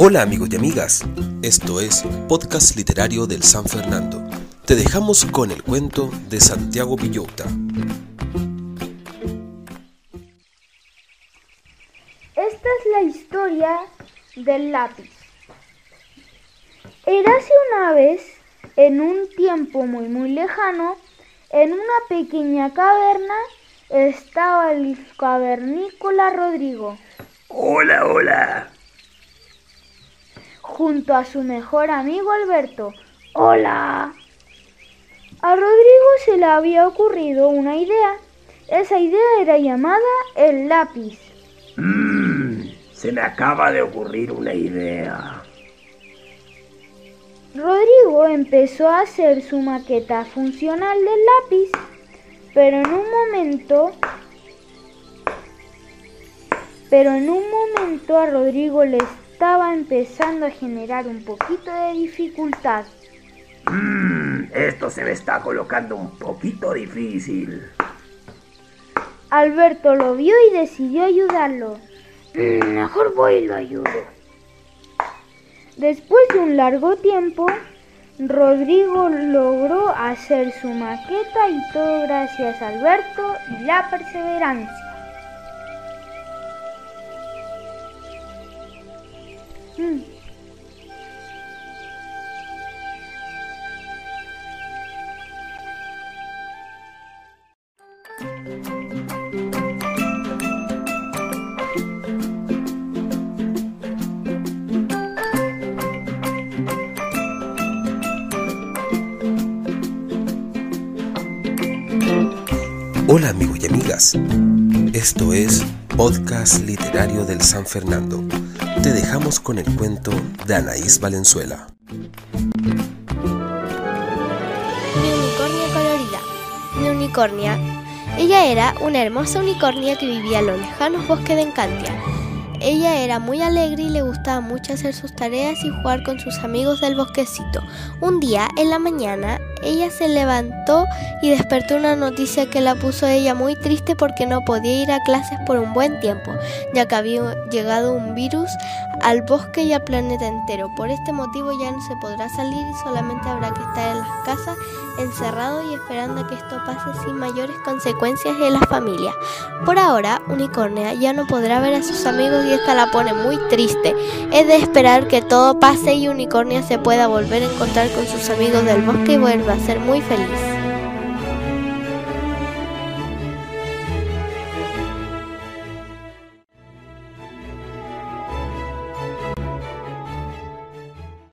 Hola amigos y amigas, esto es Podcast Literario del San Fernando. Te dejamos con el cuento de Santiago Villota. Esta es la historia del lápiz. Érase una vez, en un tiempo muy muy lejano, en una pequeña caverna estaba el cavernícola Rodrigo. Hola, hola. Junto a su mejor amigo Alberto. Hola. A Rodrigo se le había ocurrido una idea. Esa idea era llamada el lápiz. Mmm, se me acaba de ocurrir una idea. Rodrigo empezó a hacer su maqueta funcional del lápiz, pero en un momento pero en un momento a Rodrigo le estaba empezando a generar un poquito de dificultad. Mmm, esto se me está colocando un poquito difícil. Alberto lo vio y decidió ayudarlo. Mm, mejor voy y lo ayudo. Después de un largo tiempo, Rodrigo logró hacer su maqueta y todo gracias a Alberto y la perseverancia. Hola amigos y amigas, esto es Podcast Literario del San Fernando. Te dejamos con el cuento de Anaís Valenzuela. Mi unicornia colorida. Mi unicornia. Ella era una hermosa unicornia que vivía en los lejanos bosques de Encantia. Ella era muy alegre y le gustaba mucho hacer sus tareas y jugar con sus amigos del bosquecito. Un día, en la mañana, ella se levantó y despertó una noticia que la puso a ella muy triste porque no podía ir a clases por un buen tiempo, ya que había llegado un virus al bosque y al planeta entero. Por este motivo ya no se podrá salir y solamente habrá que estar en las casas encerrado y esperando a que esto pase sin mayores consecuencias en la familia. Por ahora, Unicornia ya no podrá ver a sus amigos y esta la pone muy triste. Es de esperar que todo pase y Unicornia se pueda volver a encontrar con sus amigos del bosque y vuelva a ser muy feliz.